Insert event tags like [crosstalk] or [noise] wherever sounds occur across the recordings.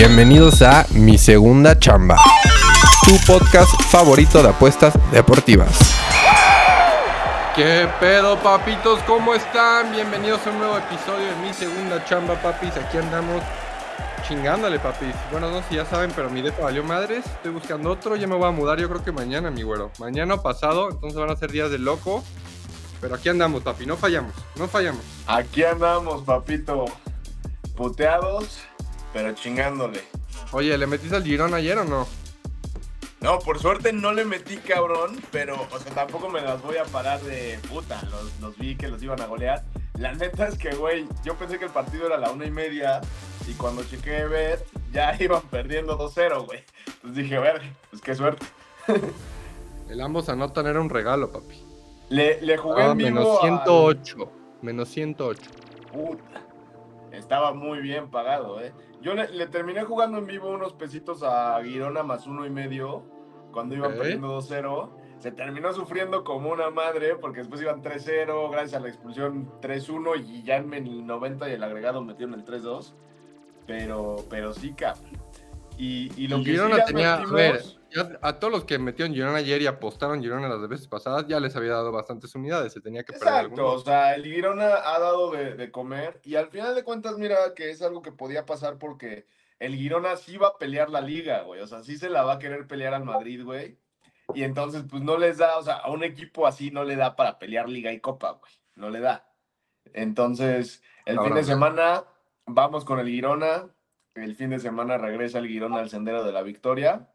Bienvenidos a Mi Segunda Chamba, tu podcast favorito de apuestas deportivas. ¿Qué pedo, papitos? ¿Cómo están? Bienvenidos a un nuevo episodio de Mi Segunda Chamba, papis. Aquí andamos chingándole, papis. Bueno, no sé si ya saben, pero mi depa valió madres. Estoy buscando otro. Ya me voy a mudar, yo creo que mañana, mi güero. Mañana o pasado, entonces van a ser días de loco. Pero aquí andamos, papi. No fallamos, no fallamos. Aquí andamos, papito. Puteados, pero chingándole. Oye, ¿le metiste al Girón ayer o no? No, por suerte no le metí cabrón, pero, o sea, tampoco me las voy a parar de puta. Los, los vi que los iban a golear. La neta es que, güey, yo pensé que el partido era a la una y media y cuando chequé bet ya [laughs] iban perdiendo 2-0, güey. Entonces dije, a ver, pues qué suerte. El ambos anotan era un regalo, papi. Le, le jugué Ah, en vivo menos al- 108. Menos 108. Puta. Estaba muy bien pagado, ¿eh? Yo le, le terminé jugando en vivo unos pesitos a Girona más uno y medio cuando iban perdiendo 2-0. Se terminó sufriendo como una madre porque después iban 3-0 gracias a la expulsión 3-1 y ya en el 90 y el agregado metieron el 3-2. Pero, pero sí, cabrón. Y, y lo que Girona tenía, a ver, ya a todos los que metieron Girona ayer y apostaron Girona las veces pasadas, ya les había dado bastantes unidades, se tenía que perder Exacto, o algunos. sea, el Girona ha dado de, de comer y al final de cuentas, mira, que es algo que podía pasar porque el Girona sí va a pelear la liga, güey, o sea, sí se la va a querer pelear al Madrid, güey, y entonces pues no les da, o sea, a un equipo así no le da para pelear liga y copa, güey, no le da. Entonces, el fin de semana vamos con el Girona, el fin de semana regresa el Girona al sendero de la victoria.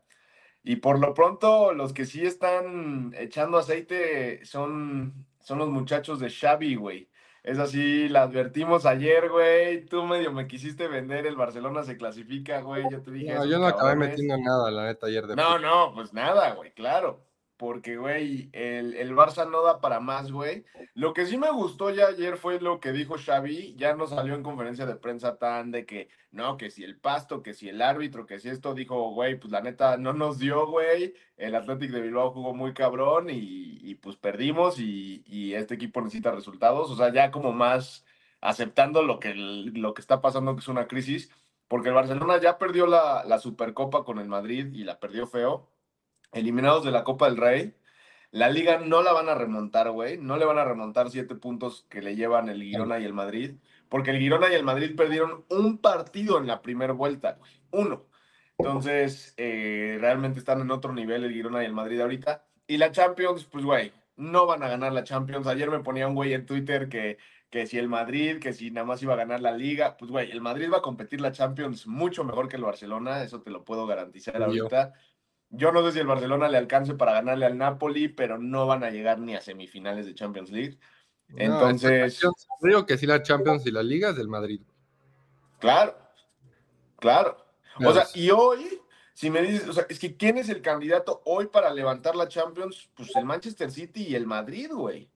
Y por lo pronto, los que sí están echando aceite son, son los muchachos de Xavi, güey. Es así, la advertimos ayer, güey. Tú medio me quisiste vender, el Barcelona se clasifica, güey. Yo te dije. No, "Esos yo no acabé cabrones". metiendo nada, la neta, ayer de No, no, pues nada, güey, claro. Porque, güey, el, el Barça no da para más, güey. Lo que sí me gustó ya ayer fue lo que dijo Xavi. Ya no salió en conferencia de prensa tan de que, no, que si el pasto, que si el árbitro, que si esto. Dijo, güey, pues la neta no nos dio, güey. El Athletic de Bilbao jugó muy cabrón y, y, pues perdimos y, y este equipo necesita resultados. O sea, ya como más aceptando lo que, lo que está pasando, que es una crisis. Porque el Barcelona ya perdió la, la Supercopa con el Madrid y la perdió feo eliminados de la Copa del Rey. La liga no la van a remontar, güey. No le van a remontar siete puntos que le llevan el Girona y el Madrid. Porque el Girona y el Madrid perdieron un partido en la primera vuelta, güey. Uno. Entonces, eh, realmente están en otro nivel el Girona y el Madrid ahorita. Y la Champions, pues, güey, no van a ganar la Champions. Ayer me ponía un güey en Twitter que, que si el Madrid, que si nada más iba a ganar la liga. Pues, güey, el Madrid va a competir la Champions mucho mejor que el Barcelona. Eso te lo puedo garantizar ahorita. Yo no sé si el Barcelona le alcance para ganarle al Napoli, pero no van a llegar ni a semifinales de Champions League. No, Entonces, digo que sí la Champions y la Liga es del Madrid. claro, claro. O sea, y hoy, si me dices, o sea, es que ¿quién es el candidato hoy para levantar la Champions? Pues el Manchester City y el Madrid, güey.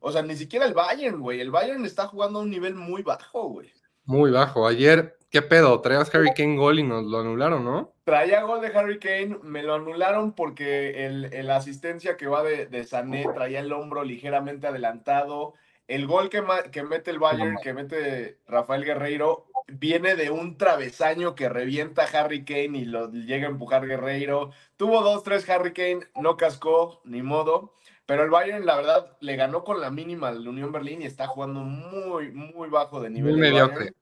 O sea, ni siquiera el Bayern, güey. El Bayern está jugando a un nivel muy bajo, güey. Muy bajo. Ayer, ¿qué pedo? Traías Harry Kane gol y nos lo anularon, ¿no? Traía gol de Harry Kane, me lo anularon porque el, el asistencia que va de, de Sané traía el hombro ligeramente adelantado. El gol que, mete el Bayern, que mete Rafael Guerreiro, viene de un travesaño que revienta a Harry Kane y lo llega a empujar Guerreiro. Tuvo dos, tres Harry Kane, no cascó, ni modo. Pero el Bayern, la verdad, le ganó con la mínima al Unión Berlín y está jugando muy, muy bajo de nivel. Muy mediocre.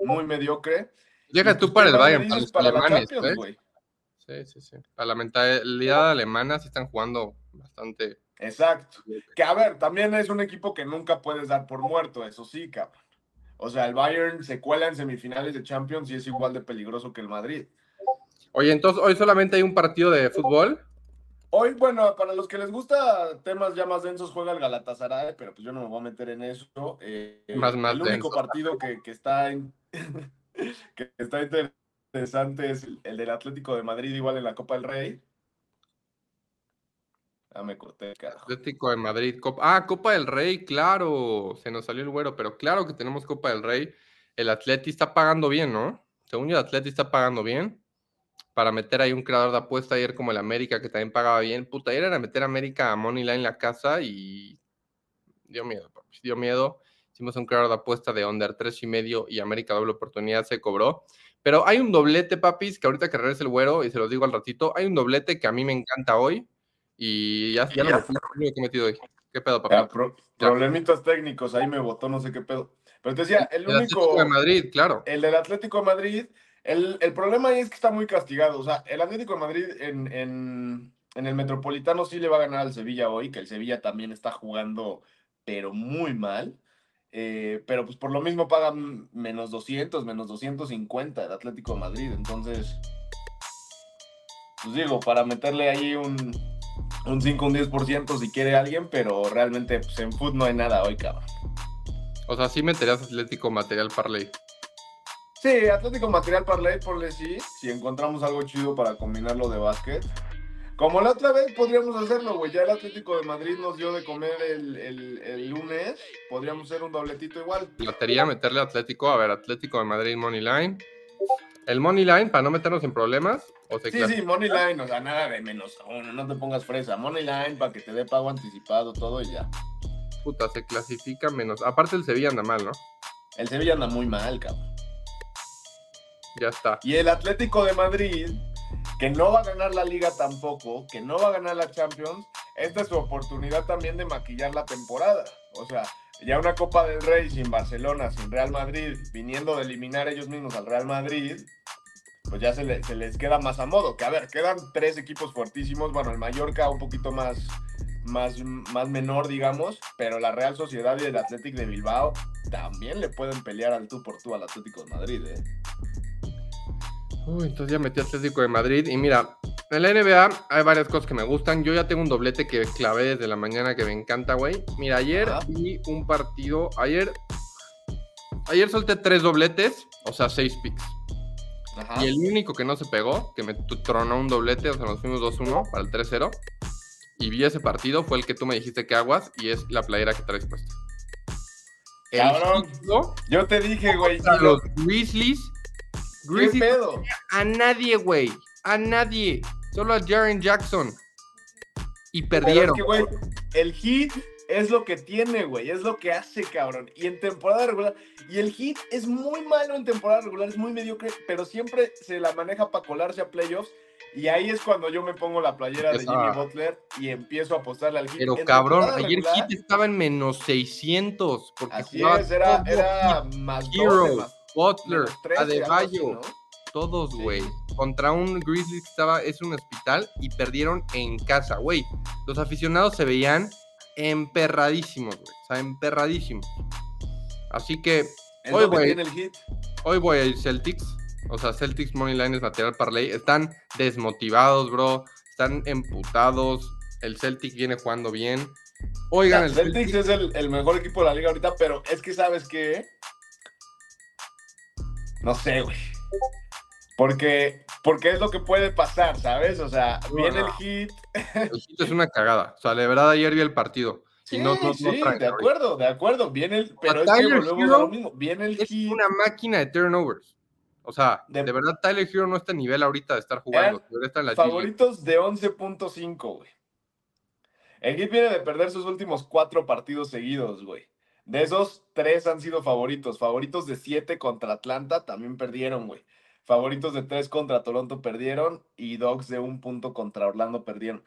Muy mediocre. Llega tú pues, para ¿qué el Bayern, para los para alemanes, ¿eh? Sí, sí, sí. A la mentalidad alemana sí están jugando bastante. Exacto. Que a ver, también es un equipo que nunca puedes dar por muerto, eso sí, cabrón. O sea, el Bayern se cuela en semifinales de Champions y es igual de peligroso que el Madrid. Oye, entonces hoy solamente hay un partido de fútbol. Hoy, bueno, para los que les gusta temas ya más densos, juega el Galatasaray, pero pues yo no me voy a meter en eso. Eh, Más, más el único denso. partido que, que está en- [laughs] que está interesante es el, el del Atlético de Madrid, igual en la Copa del Rey. Ah, me corté, carajo. Atlético de Madrid. Copa- Ah, Copa del Rey, claro. Se nos salió el güero, pero claro que tenemos Copa del Rey. El Atleti está pagando bien, ¿no? Según yo, el Atleti está pagando bien. Para meter ahí un creador de apuesta ayer como el América, que también pagaba bien. Puta, ayer era meter a América a Moneyline la casa y dio miedo, papi, dio miedo. Hicimos un creador de apuesta de under tres y medio y América doble oportunidad se cobró. Pero hay un doblete, papis, que ahorita que regrese el güero, y se los digo al ratito, hay un doblete que a mí me encanta hoy. Y ya, ya lo único que he metido hoy. ¿Qué pedo, papá? Ya, pro- problemitas técnicos, ahí me botó, no sé qué pedo. Pero te decía, el El Atlético único, de Madrid, claro. el del Atlético de Madrid, el, el problema ahí es que está muy castigado. O sea, el Atlético de Madrid en, en, en el Metropolitano sí le va a ganar al Sevilla hoy, que el Sevilla también está jugando, pero muy mal. Eh, pero pues por lo mismo pagan menos 200, menos 250 el Atlético de Madrid. Entonces, pues digo, para meterle ahí un, un 5, un 10% si quiere alguien, pero realmente pues, en foot no hay nada hoy, cabrón. O sea, sí meterías Atlético Material Parley. Sí, Atlético Material Parlay, ponle sí, si encontramos algo chido para combinarlo de básquet. Como la otra vez podríamos hacerlo, güey. Ya el Atlético de Madrid nos dio de comer el, el- el lunes. Podríamos hacer un dobletito igual. Lotería, meterle Atlético. A ver, Atlético de Madrid Money Line. El Money Line, para no meternos en problemas. O se Sí, sí, Money Line, o sea, nada de menos uno, no te pongas fresa. Money Line para que te dé pago anticipado, todo y ya. Puta, se clasifica menos. Aparte, el Sevilla anda mal, ¿no? El Sevilla anda muy mal, cabrón. Ya está. Y el Atlético de Madrid, que no va a ganar la liga tampoco, que no va a ganar la Champions, esta es su oportunidad también de maquillar la temporada. O sea, ya una Copa del Rey sin Barcelona, sin Real Madrid, viniendo de eliminar ellos mismos al Real Madrid, pues ya se, le- se les queda más a modo. Que a ver, quedan tres equipos fuertísimos. Bueno, el Mallorca un poquito más, más, más menor, digamos, pero la Real Sociedad y el Athletic de Bilbao también le pueden pelear al tú por tú al Atlético de Madrid, ¿eh? Uy, entonces ya metí Atlético de Madrid. Y mira, en la NBA hay varias cosas que me gustan. Yo ya tengo un doblete que clavé desde la mañana que me encanta, güey. Mira, ayer Ajá. vi un partido. Ayer. Ayer solté tres dobletes, o sea, seis picks. Ajá. Y el único que no se pegó, que me tronó un doblete, o sea, nos fuimos 2-1 para el 3-0. Y vi ese partido, fue el que tú me dijiste que aguas, y es la playera que traes puesta. El Cabrón. Yo te dije, güey. contra y Grizzlies. ¿Qué pedo? a nadie, güey. A nadie. Solo a Jaren Jackson. Y Pero perdieron. es que, güey, el hit es lo que tiene, güey. Es lo que hace, cabrón. Y en temporada regular. Y el hit es muy malo en temporada regular, es muy mediocre, pero siempre se la maneja para colarse a playoffs. Y ahí es cuando yo me pongo la playera de Jimmy Butler y empiezo a apostarle al hit. Pero En cabrón, ayer regular, Hit estaba en menos 600. Porque Así jugaba es, era, era Heat, más Hero, 12, más Butler, menos 13, algo así, Adebayo. ¿no? Todos, Sí. güey. Contra un Grizzlies que estaba, es un hospital y perdieron en casa, güey. Los aficionados se veían emperradísimos, güey. O sea, emperradísimos. Así que que güey. hoy voy a ir Celtics. O sea, Celtics Money Line es material parlay. Están desmotivados, bro. Están emputados. El Celtic viene jugando bien. Oigan, el Celtics Celtic, es el, el mejor equipo de la liga ahorita, pero es que sabes qué. No sé, güey. Porque, porque es lo que puede pasar, ¿sabes? O sea, No, viene no. el hit. el Heat es una cagada. O sea, de verdad ayer vi el partido. Sí, Y no- no- sí, de acuerdo, de acuerdo. Viene el. Pero es que volvemos a lo mismo. Viene el Es hit. una máquina de turnovers. O sea, De- de, verdad Tyler Hero no está a nivel ahorita de estar jugando. Estar en la. Favoritos de 11.5, güey. El Heat viene de perder sus últimos cuatro partidos seguidos, güey. De esos, tres han sido favoritos. Favoritos de 7 contra Atlanta también perdieron, güey. Favoritos de 3 contra Toronto perdieron. Y Dogs de un punto contra Orlando perdieron.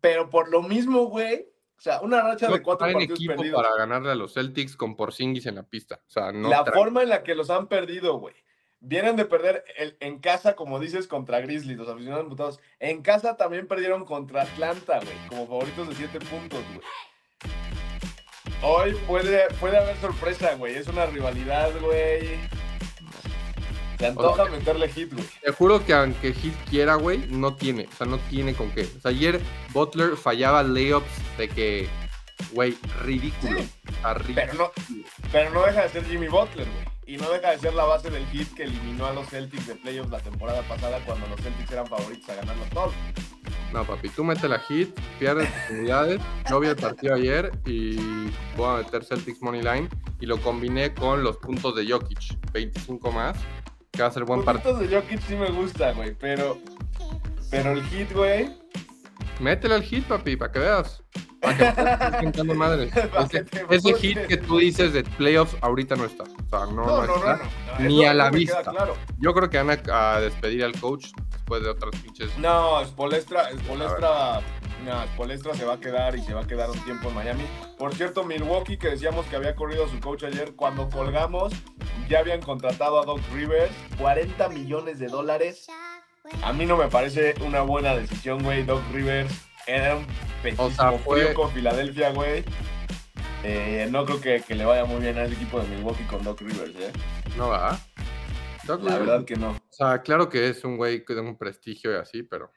Pero por lo mismo, güey. O sea, una racha de cuatro partidos equipo perdidos. para ganarle a los Celtics con Porzingis en la pista. O sea, no la traen. forma en la que los han perdido, güey. Vienen de perder el- en casa, como dices, contra Grizzlies, los aficionados imputados. En casa también perdieron contra Atlanta, güey, como favoritos de 7 puntos, güey. Hoy puede, puede haber sorpresa, güey. Es una rivalidad, güey. Se antoja meterle hit, güey. Te juro que aunque Heat quiera, güey, no tiene. O sea, no tiene con qué. O sea, ayer Butler fallaba layups de que, güey, ridículo. Sí. Pero no, pero no deja de ser Jimmy Butler, güey. y no deja de ser la base del hit que eliminó a los Celtics de playoffs la temporada pasada cuando los Celtics eran favoritos a ganarlo todo. No, papi, tú mete la hit, pierdes unidades. Yo vi el partido ayer y voy a meter Celtics Money Line y lo combiné con los puntos de Jokic, 25 más, que va a ser buen Los partido. puntos de Jokic sí me gusta, güey, pero, pero el hit, güey, Métele al hit, papi, para que veas. Para que que Ese, hit que tú dices de playoffs ahorita no está. O sea, no, no, no, Ni a la vista. claro. Yo creo que van a, a despedir al coach después de otras pinches. No, Spolestra, Spolestra, no, Spolestra se va a quedar y se va a quedar un tiempo en Miami. Por cierto, Milwaukee, que decíamos que había corrido a su coach ayer, cuando colgamos, ya habían contratado a Doc Rivers, 40 millones de dólares. A mí no me parece una buena decisión, güey. Doc Rivers era un pecísimo O sea, fue- frío con Filadelfia, güey. Eh, no creo que, que le vaya muy bien al equipo de Milwaukee con Doc Rivers, ¿eh? No va. Doc La Rivers, verdad que no. O sea, claro que es un güey que da un prestigio y así, pero.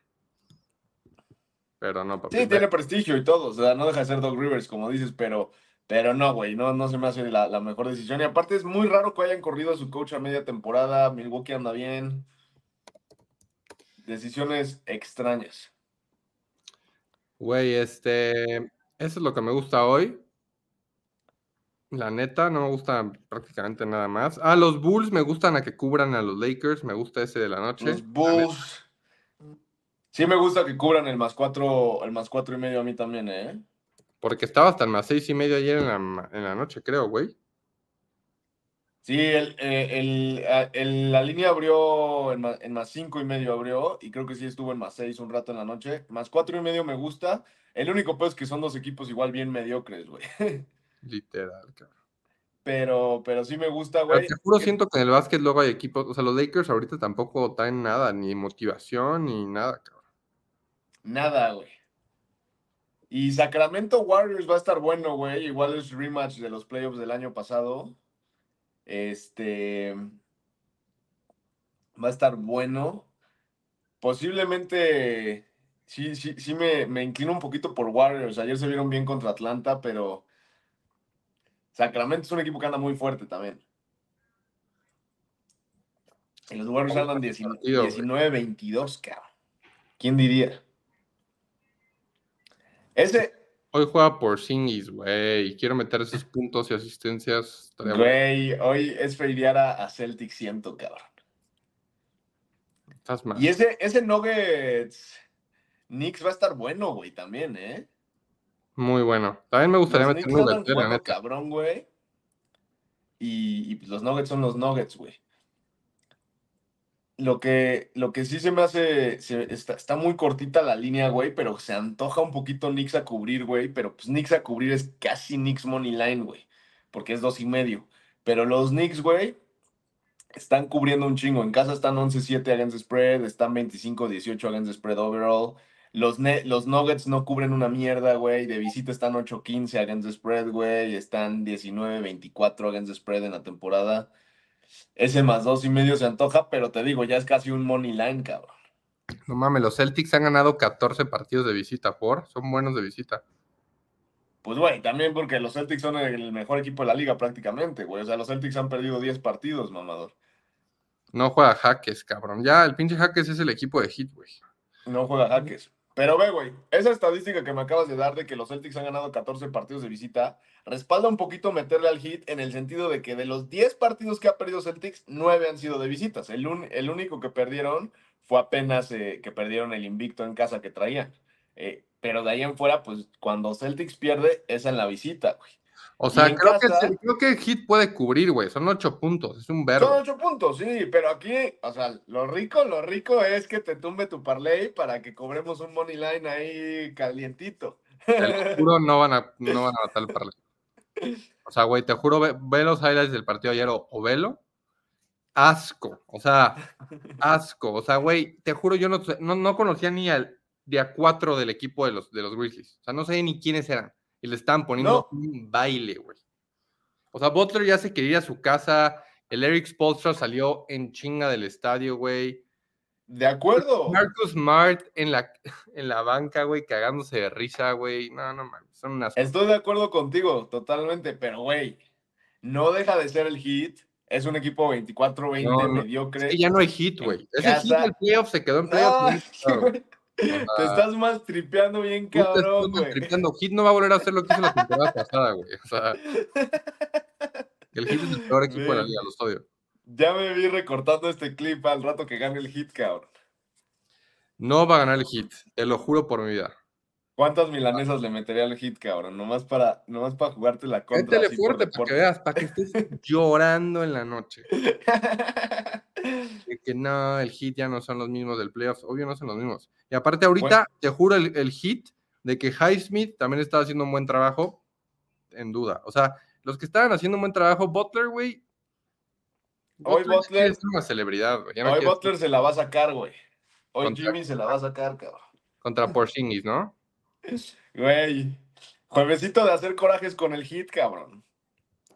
Pero no, papi. Sí, tiene prestigio y todo, o sea, no deja de ser Doc Rivers, como dices, pero, pero no, güey, no, no se me hace la, la mejor decisión. Y aparte es muy raro que hayan corrido a su coach a media temporada, Milwaukee anda bien. Decisiones extrañas. Güey, este. Eso es lo que me gusta hoy. La neta, no me gusta prácticamente nada más. Ah, los Bulls me gustan a que cubran a los Lakers. Me gusta ese de la noche. Los Bulls. Sí me gusta que cubran el más cuatro, el más cuatro y medio a mí también, ¿eh? Porque estaba hasta el más seis y medio ayer en la, en la noche, creo, güey. Sí, el, eh, el- a- el- la línea abrió en más, en más cinco y medio abrió y creo que sí estuvo en más seis un rato en la noche. Más cuatro y medio me gusta. El único pues que son dos equipos igual bien mediocres, güey. [laughs] Literal, cabrón. Pero, pero sí me gusta, güey. te juro, siento que en el básquet luego hay equipos. O sea, los Lakers ahorita tampoco traen nada, ni motivación, ni nada, cabrón. Nada, güey. Y Sacramento Warriors va a estar bueno, güey. Igual es rematch de los playoffs del año pasado. Este. Va a estar bueno. Posiblemente. Sí, sí, sí me, me inclino un poquito por Warriors. Ayer se vieron bien contra Atlanta, pero. Sacramento es un equipo que anda muy fuerte también. Y los Warriors andan buen 19 partido, güey. 19-22, cabrón. ¿Quién diría? Ese, Hoy juega por Singis, güey. Quiero meter esos puntos y asistencias. güey, hoy es feirear a, a Celtic siento, cabrón. Estás mal. Y ese, ese Nuggets Knicks va a estar bueno, güey, también, ¿eh? Muy bueno. También me gustaría meter andan Nuggets, cabrón, güey. Y, y, pues, los Nuggets son los Nuggets, güey. Lo que, lo que sí se me hace, está, está muy cortita la línea, güey, pero se antoja un poquito Knicks a cubrir, güey, pero pues Knicks a cubrir es casi Knicks Money Line, güey, porque es dos y medio. Pero los Knicks, güey, están cubriendo un chingo. En casa están 11-7 against spread, están 25-18 against spread overall. Los, los Nuggets no cubren una mierda, güey. De visita están 8-15 against spread, güey. Están 19-24 against spread en la temporada. Ese más dos y medio se antoja, pero te digo, ya es casi un money line, cabrón. No mames, los Celtics han ganado 14 partidos de visita por. Son buenos de visita. Pues, güey, también porque los Celtics son el mejor equipo de la liga prácticamente, güey. O sea, los Celtics han perdido 10 partidos, mamador. No juega Jaques, cabrón. Ya, el pinche Jaques es el equipo de Hit, güey. No juega jaques. Pero ve, güey, esa estadística que me acabas de dar de que los Celtics han ganado 14 partidos de visita, respalda un poquito meterle al hit en el sentido de que de los 10 partidos que ha perdido Celtics, 9 han sido de visitas. El, un- el único que perdieron fue apenas eh, que perdieron el invicto en casa que traían. Eh, pero de ahí en fuera, pues cuando Celtics pierde, es en la visita, güey. O sea, creo, casa- que, creo que Hit puede cubrir, güey. Son 8 puntos. Es un Son verbo. 8 puntos, sí, pero aquí, o sea, lo rico, lo rico es que te tumbe tu parlay para que cobremos un money line ahí calientito. Te lo juro, no van a, no van a matar el parlay. O sea, güey, te juro, ve, ve los highlights del partido ayer o, o velo. Asco. O sea, asco. O sea, güey, te juro, yo no, no, no conocía ni al de a cuatro del equipo de los, de los Grizzlies. O sea, no sé ni quiénes eran. Y le estaban poniendo No. un baile, güey. O sea, Butler ya se quería ir a su casa. El Eric Spolstra salió en chinga del estadio, güey. De acuerdo. Marcus Smart en la, [laughs] en la banca, güey, cagándose de risa, güey. No, no mames, son unas. Estoy de acuerdo contigo, totalmente, pero güey, no deja de ser el hit Es un equipo 24-20 No, no, mediocre. Es que ya no hay hit, güey. Ese hit casa. del playoff se quedó en No, playoff. [laughs] güey, te estás más tripeando bien cabrón, güey. tripeando. Hit no va a volver a hacer lo que hizo la temporada pasada, güey. O sea, [laughs] el Hit es el peor equipo de la liga, los odio. Ya me vi recortando este clip al rato que gane el hit, cabrón. No va a ganar el Hit, te lo juro por mi vida. ¿Cuántas milanesas le metería al hit, cabrón? Nomás para, nomás para jugarte la contra. Métele así fuerte para que veas, para que estés [laughs] llorando en la noche. [laughs] De que no, el Hit ya no son los mismos del playoffs. Obvio no son los mismos. Y aparte ahorita, te juro, el, el Hit de que Highsmith también estaba haciendo un buen trabajo, en duda. O sea, los que estaban haciendo un buen trabajo, Butler, güey. Hoy Butler- ser una celebridad, güey. no Hoy Butler se la va a sacar, güey. Hoy Contra- Jimmy se la va a sacar, cabrón. Contra Porzingis, ¿no? Güey. Juevesito de hacer corajes con el hit, cabrón.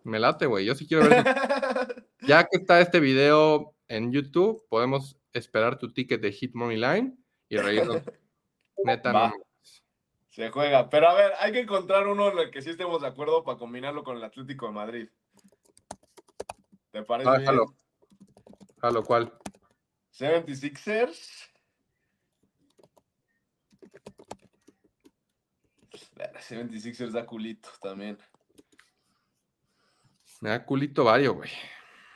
Me late, güey. Yo sí quiero ver. [laughs] ya que está este video en YouTube, podemos esperar tu ticket de Hit Money Line y reírnos. [laughs] Neta, Va. no. Se juega. Pero a ver, hay que encontrar uno en el que sí estemos de acuerdo para combinarlo con el Atlético de Madrid. ¿Te parece Ah, jalo. Jalo, ¿cuál? 76ers. Verga, 76ers da culito también. Me da culito varios, güey.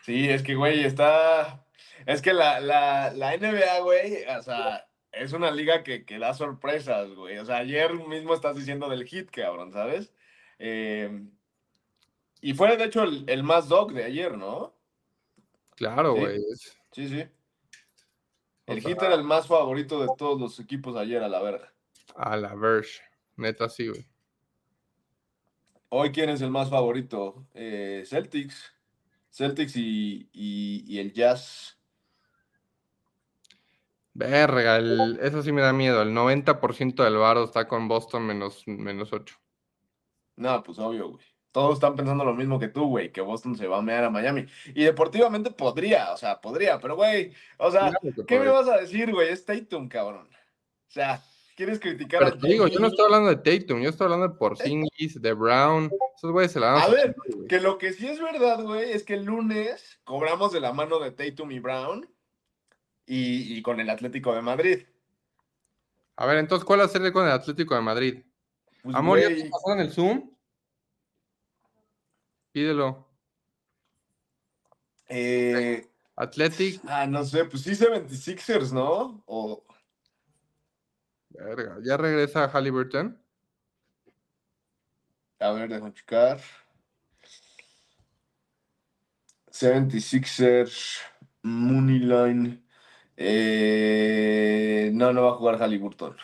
Sí, es que, güey, está. Es que la, la, la NBA, güey, o sea, es una liga que, que da sorpresas, güey. O sea, ayer mismo estás diciendo del hit, cabrón, ¿sabes? Eh, y fue, de hecho, el, el más dog de ayer, ¿no? Claro, Sí. güey. Sí, sí. El O sea- hit era el más favorito de todos los equipos ayer, a la verga. A la Verge. Neta, sí, güey. Hoy, ¿quién es el más favorito? Eh, Celtics. Celtics y, y, y el Jazz. Verga, el- eso sí me da miedo. El 90% del varo está con Boston menos, menos 8. No, pues obvio, güey. Todos están pensando lo mismo que tú, güey, que Boston se va a mear a Miami. Y deportivamente podría, o sea, podría, pero, güey, o sea, ¿qué me vas a decir, güey? Es Tatum, cabrón. O sea, ¿quieres criticar Pero a te digo, yo no estoy hablando de Tatum, yo estoy hablando de Porzingis, de Brown. Esos güeyes se la dan A ver. Que lo que sí es verdad, güey, es que el lunes cobramos de la mano de Tatum y Brown y, y con el Atlético de Madrid. A ver, entonces, ¿cuál ser con el Atlético de Madrid? Pues, Amor, ¿ya te pasó en el Zoom? Pídelo. eh, Athletic. ah, no sé, pues sí 76ers, ¿no? O, Verga, ¿ya regresa Halliburton? a ver, déjame checar. 76ers, Moneyline. Eh, no, no va a jugar Halliburton.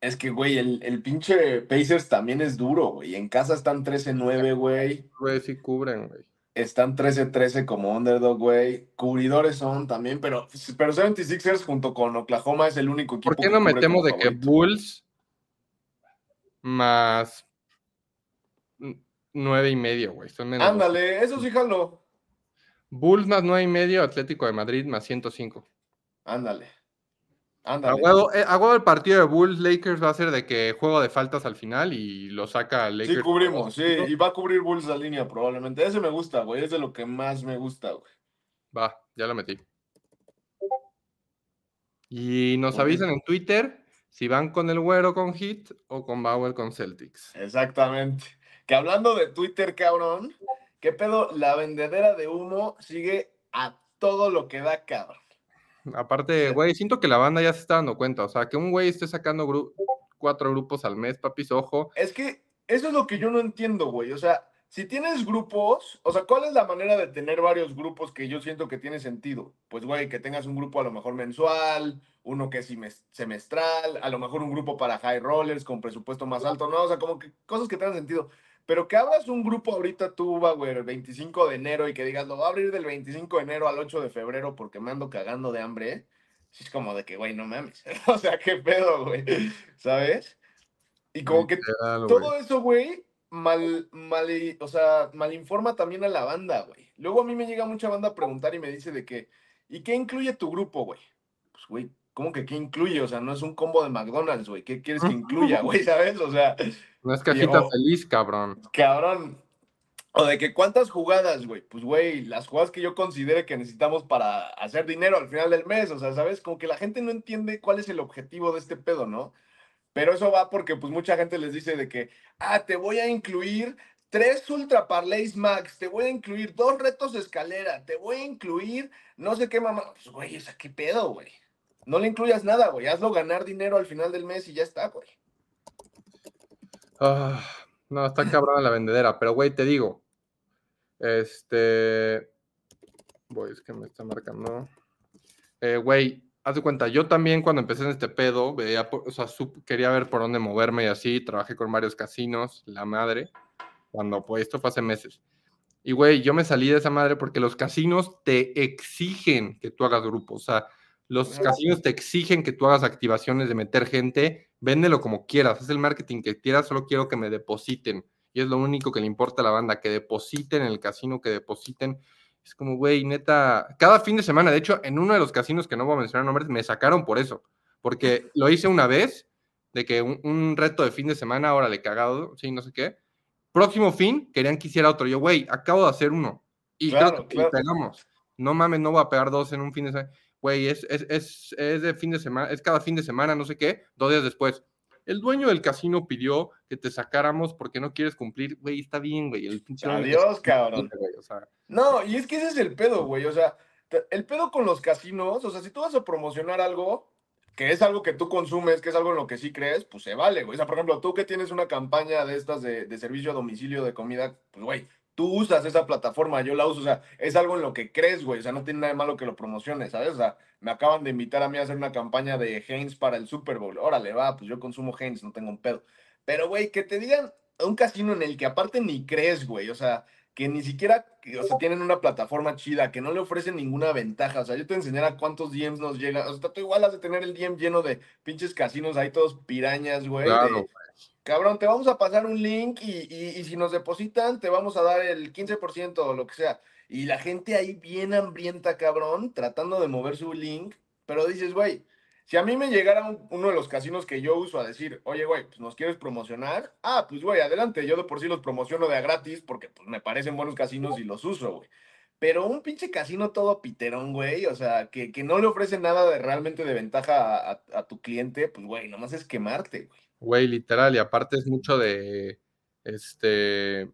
Es que, güey, el, el pinche Pacers también es duro, güey. En casa están 13-9, güey. Güey, sí cubren, güey. Están 13-13 como underdog, güey. Cubridores son también, pero, pero 76ers junto con Oklahoma es el único equipo ¿Por qué no metemos de que. Bulls más nueve y medio, güey? Ándale, eso sí jalo. Bulls más nueve y medio, Atlético de Madrid más 105. Ándale. A Ándale. huevo, eh, a huevo el partido de Bulls Lakers va a ser de que juego de faltas al final y lo saca Lakers. Sí, cubrimos, sí. Y va a cubrir Bulls la línea probablemente. Ese me gusta, güey. Es de lo que más me gusta, güey. Va, ya lo metí. Y nos avisan en Twitter si van con el güero con Hit o con Bauer con Celtics. Exactamente. Que hablando de Twitter, cabrón, ¿qué pedo? La vendedera de humo sigue a todo lo que da, cabrón. Aparte, güey, siento que la banda ya se está dando cuenta. O sea, que un güey esté sacando gru- cuatro grupos al mes, papis, ojo. Es que eso es lo que yo no entiendo, güey. O sea, si tienes grupos, o sea, ¿cuál es la manera de tener varios grupos que yo siento que tiene sentido? Pues, güey, que tengas un grupo a lo mejor mensual, uno que es semes- semestral, a lo mejor un grupo para high rollers con presupuesto más alto, ¿no? O sea, como que cosas que tengan sentido. Pero que abras un grupo ahorita tú, va, güey, el 25 de enero y que digas, lo voy a abrir del 25 de enero al 8 de febrero porque me ando cagando de hambre, sí es como de que, güey, no mames. [laughs] o sea, qué pedo, güey. ¿Sabes? Y como que Literal, todo eso, güey, mal, mal, o sea, mal informa también a la banda, güey. Luego a mí me llega mucha banda a preguntar y me dice de que, ¿y qué incluye tu grupo, güey? Pues, güey, ¿cómo que qué incluye? O sea, no es un combo de McDonald's, güey. ¿Qué quieres que [laughs] incluya, güey? ¿Sabes? O sea, No es cajita o- feliz, cabrón. cabrón. O de que cuántas jugadas, güey. Pues, güey, las jugadas que yo considere que necesitamos para hacer dinero al final del mes. O sea, ¿sabes? Como que la gente no entiende cuál es el objetivo de este pedo, ¿no? Pero eso va porque, pues, mucha gente les dice de que, ah, te voy a incluir tres Ultra Parlays Max, te voy a incluir dos retos de escalera, te voy a incluir no sé qué mamá. Pues, güey, o sea, ¿qué pedo, güey? No le incluyas nada, güey. Hazlo ganar dinero al final del mes y ya está, güey. Ah, no, está cabrón la vendedera, pero güey, te digo. Este. Güey, es que me está marcando. Eh, güey, haz de cuenta, yo también cuando empecé en este pedo, veía, o sea, sup- quería ver por dónde moverme y así, trabajé con varios casinos, la madre, cuando pues esto fue hace meses. Y güey, yo me salí de esa madre porque los casinos te exigen que tú hagas grupos, o sea, los casinos te exigen que tú hagas activaciones de meter gente, véndelo como quieras, haz el marketing que quieras, solo quiero que me depositen. Y es lo único que le importa a la banda, que depositen en el casino, que depositen. Es como, güey, neta, cada fin de semana, de hecho, en uno de los casinos que no voy a mencionar nombres, me sacaron por eso, porque [laughs] lo hice una vez, de que un, un reto de fin de semana, ahora le cagado, sí, no sé qué. Próximo fin, querían que hiciera otro. Yo, güey, acabo de hacer uno. Y Claro, que claro. pegamos. No mames, no voy a pegar dos en un fin de semana. Güey, es, es, es, es de fin de semana, es cada fin de semana, no sé qué, dos días después. El dueño del casino pidió que te sacáramos porque no quieres cumplir. Güey, está bien, güey. El Adiós, cabrón. güey, o sea, No, y es que ese es el pedo, güey. O sea, el pedo con los casinos, o sea, si tú vas a promocionar algo, que es algo que tú consumes, que es algo en lo que sí crees, pues se vale, güey. O sea, por ejemplo, tú que tienes una campaña de estas de, de servicio a domicilio de comida, pues, güey, tú usas esa plataforma, yo la uso, o sea, es algo en lo que crees, güey. O sea, no tiene nada de malo que lo promociones, ¿sabes? O sea, me acaban de invitar a mí a hacer una campaña de Heinz para el Super Bowl. Órale, va, pues yo consumo Heinz, no tengo un pedo. Pero, güey, que te digan un casino en el que aparte ni crees, güey. O sea, que ni siquiera, o sea, tienen una plataforma chida, que no le ofrecen ninguna ventaja. O sea, yo te enseñara cuántos DMs nos llegan. O sea, tú igual has de tener el DM lleno de pinches casinos ahí todos pirañas, güey. Claro, Cabrón, te vamos a pasar un link y, y- y si nos depositan, te vamos a dar el 15% o lo que sea. Y la gente ahí bien hambrienta, cabrón, tratando de mover su link. Pero dices, güey, si a mí me llegara un- uno de los casinos que yo uso a decir, oye, güey, pues nos quieres promocionar, ah, pues güey, adelante, yo de por sí los promociono de a gratis porque pues, me parecen buenos casinos y los uso, güey. Pero un pinche casino todo piterón, güey, o sea, que, que no le ofrece nada de realmente de ventaja a, a- a tu cliente, pues güey, nomás es quemarte, güey. Güey, literal, y aparte es mucho de, este,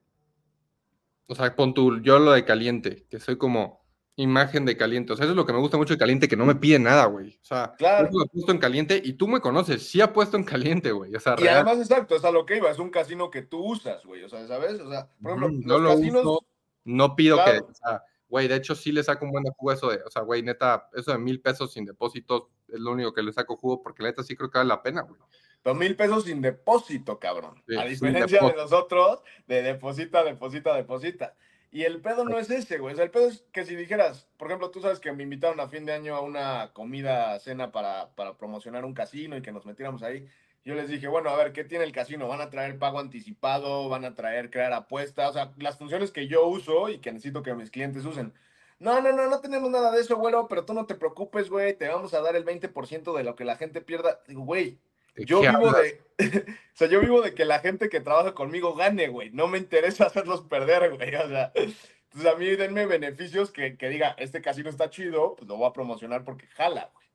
o sea, pon tú, yo lo de caliente, que soy como imagen de caliente, o sea, eso es lo que me gusta mucho de caliente, que no me pide nada, güey, o sea, Claro. yo lo he puesto en caliente y tú me conoces, sí ha puesto en caliente, güey, o sea, Y real, además, exacto, es a lo que iba, es un casino que tú usas, güey, o sea, ¿sabes? O sea, por ejemplo, los lo casinos, uso, no pido que, o sea, güey, de hecho sí le saco un buen jugo eso de, o sea, güey, neta, eso de mil pesos sin depósitos es lo único que le saco jugo, porque la neta sí creo que vale la pena, güey. dos mil pesos sin depósito, cabrón. Sí, a diferencia de depósito. los otros, de deposita, deposita, deposita. Y el pedo no es ese, güey. O sea, el pedo es que si dijeras, por ejemplo, tú sabes que me invitaron a fin de año a una comida, cena para, para promocionar un casino y que nos metiéramos ahí. Yo les dije, bueno, a ver, ¿qué tiene el casino? ¿Van a traer pago anticipado? ¿Van a traer crear apuestas? O sea, las funciones que yo uso y que necesito que mis clientes usen. No, no, no, no tenemos nada de eso, güero, pero tú no te preocupes, güey, te vamos a dar el 20% de lo que la gente pierda. Digo, güey, ¿De yo vivo hablas? de, [laughs] o sea, yo vivo de que la gente que trabaja conmigo gane, güey. No me interesa [laughs] hacerlos perder, güey. O sea, entonces a mí denme beneficios que, que diga, este casino está chido, pues lo voy a promocionar porque jala, güey.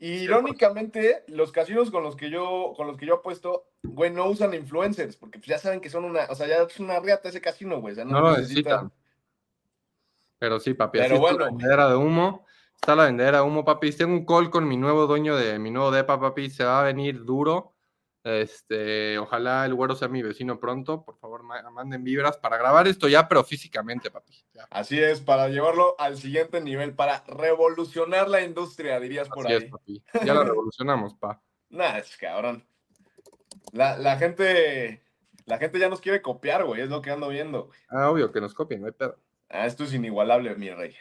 Irónicamente, los casinos con los que yo, con los que yo apuesto, güey, no usan influencers, porque pues, ya saben que son una, o sea, ya es una riata ese casino, güey. O sea, no, No lo necesitan. necesitan. Pero sí, papi, Pero así está bueno, la vendedera de humo. Está la vendedera de humo, papi. Tengo un call con mi nuevo dueño de mi nuevo depa, papi. Se va a venir duro. Este, ojalá el güero sea mi vecino pronto. Por favor, ma- manden vibras para grabar esto ya, pero físicamente, papi. Ya. Así es, para llevarlo al siguiente nivel, para revolucionar la industria, dirías por Así ahí. es, papi. Ya lo revolucionamos, pa. [laughs] Nah, es cabrón. La, la gente, la gente ya nos quiere copiar, güey, es lo que ando viendo. güey. Ah, obvio que nos copien, no hay pedo. Ah, esto es inigualable, mi rey.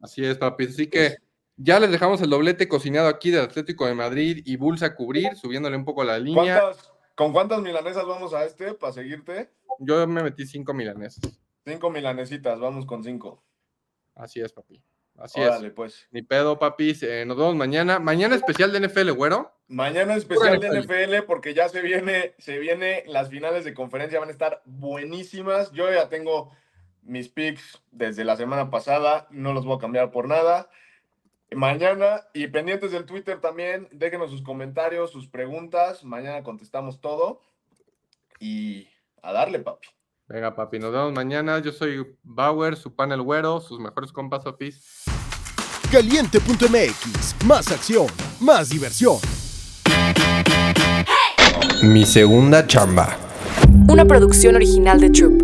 Así es, papi. Así que [laughs] ya les dejamos el doblete cocinado aquí del Atlético de Madrid y Bulls a cubrir, subiéndole un poco la línea. ¿Cuántas, ¿Con cuántas milanesas vamos a este para seguirte? Yo me metí cinco milanesas. Cinco milanesitas, vamos con cinco. Así es, papi. Así Órale, es. pues. Ni pedo, papis. Eh, nos vemos mañana. Mañana especial de NFL, güero. Mañana especial de NFL. NFL porque ya se viene, se viene, las finales de conferencia van a estar buenísimas. Yo ya tengo mis picks desde la semana pasada, no los voy a cambiar por nada. Mañana y pendientes del Twitter también, déjenos sus comentarios, sus preguntas. Mañana contestamos todo y a darle, papi. Venga, papi, nos vemos mañana. Yo soy Bauer, su panel güero, sus mejores compas, papis. Caliente.mx, más acción, más diversión. Mi segunda chamba. Una producción original de Troop.